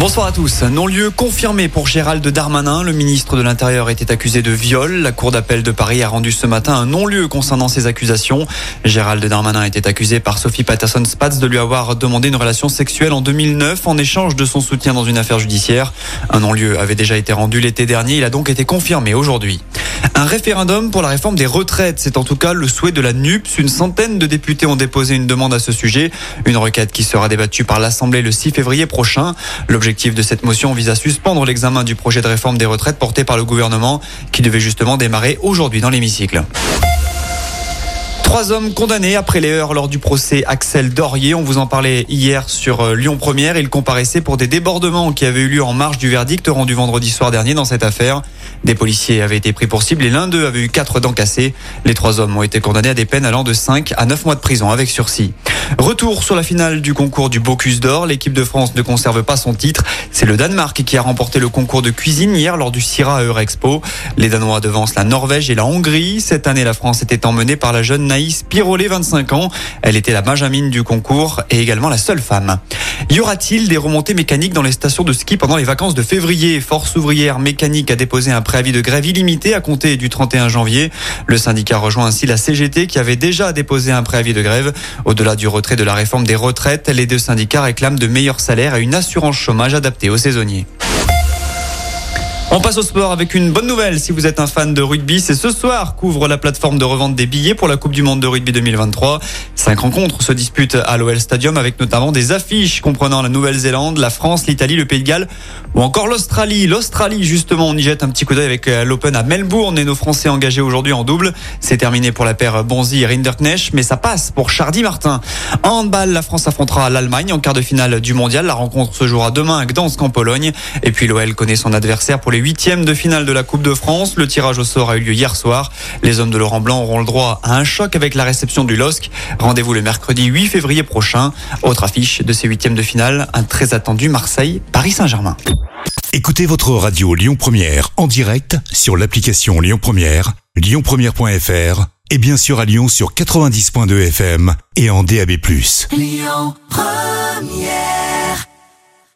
Bonsoir à tous. Non-lieu confirmé pour Gérald Darmanin. Le ministre de l'Intérieur était accusé de viol. La Cour d'appel de Paris a rendu ce matin un non-lieu concernant ces accusations. Gérald Darmanin était accusé par Sophie Patterson-Spatz de lui avoir demandé une relation sexuelle en 2009 en échange de son soutien dans une affaire judiciaire. Un non-lieu avait déjà été rendu l'été dernier. Il a donc été confirmé aujourd'hui. Un référendum pour la réforme des retraites, c'est en tout cas le souhait de la NUPS. Une centaine de députés ont déposé une demande à ce sujet. Une requête qui sera débattue par l'Assemblée le 6 février prochain. De cette motion vise à suspendre l'examen du projet de réforme des retraites porté par le gouvernement qui devait justement démarrer aujourd'hui dans l'hémicycle. Trois hommes condamnés après les heures lors du procès Axel Dorier. On vous en parlait hier sur euh, Lyon Première. Il comparaissait pour des débordements qui avaient eu lieu en marge du verdict rendu vendredi soir dernier dans cette affaire. Des policiers avaient été pris pour cible et l'un d'eux avait eu quatre dents cassées. Les trois hommes ont été condamnés à des peines allant de 5 à 9 mois de prison avec sursis. Retour sur la finale du concours du Bocuse d'Or. L'équipe de France ne conserve pas son titre. C'est le Danemark qui a remporté le concours de cuisine hier lors du Syrah Eurexpo. Les Danois devancent la Norvège et la Hongrie. Cette année, la France était emmenée par la jeune Naïs Pirolet, 25 ans. Elle était la Benjamine du concours et également la seule femme. Y aura-t-il des remontées mécaniques dans les stations de ski pendant les vacances de février? Force ouvrière mécanique a déposé un préavis de grève illimité à compter du 31 janvier. Le syndicat rejoint ainsi la CGT qui avait déjà déposé un préavis de grève. Au-delà du retrait de la réforme des retraites, les deux syndicats réclament de meilleurs salaires et une assurance chômage adaptée aux saisonniers. On passe au sport avec une bonne nouvelle. Si vous êtes un fan de rugby, c'est ce soir qu'ouvre la plateforme de revente des billets pour la Coupe du Monde de rugby 2023. Cinq rencontres se disputent à l'OL Stadium avec notamment des affiches comprenant la Nouvelle-Zélande, la France, l'Italie, le Pays de Galles ou encore l'Australie. L'Australie, justement, on y jette un petit coup d'œil avec euh, l'Open à Melbourne et nos Français engagés aujourd'hui en double. C'est terminé pour la paire Bonzi et Rinderknecht, mais ça passe pour Chardy Martin. En handball, la France affrontera l'Allemagne en quart de finale du mondial. La rencontre se jouera demain à Gdansk en Pologne. Et puis l'OL connaît son adversaire pour les huitièmes de finale de la Coupe de France. Le tirage au sort a eu lieu hier soir. Les hommes de Laurent Blanc auront le droit à un choc avec la réception du LOSC. Rendez-vous le mercredi 8 février prochain. Autre affiche de ces huitièmes de finale, un très attendu Marseille-Paris Saint-Germain. Écoutez votre radio Lyon Première en direct sur l'application Lyon Première, lyonpremière.fr et bien sûr à Lyon sur 90.2 FM et en DAB+. Lyon Première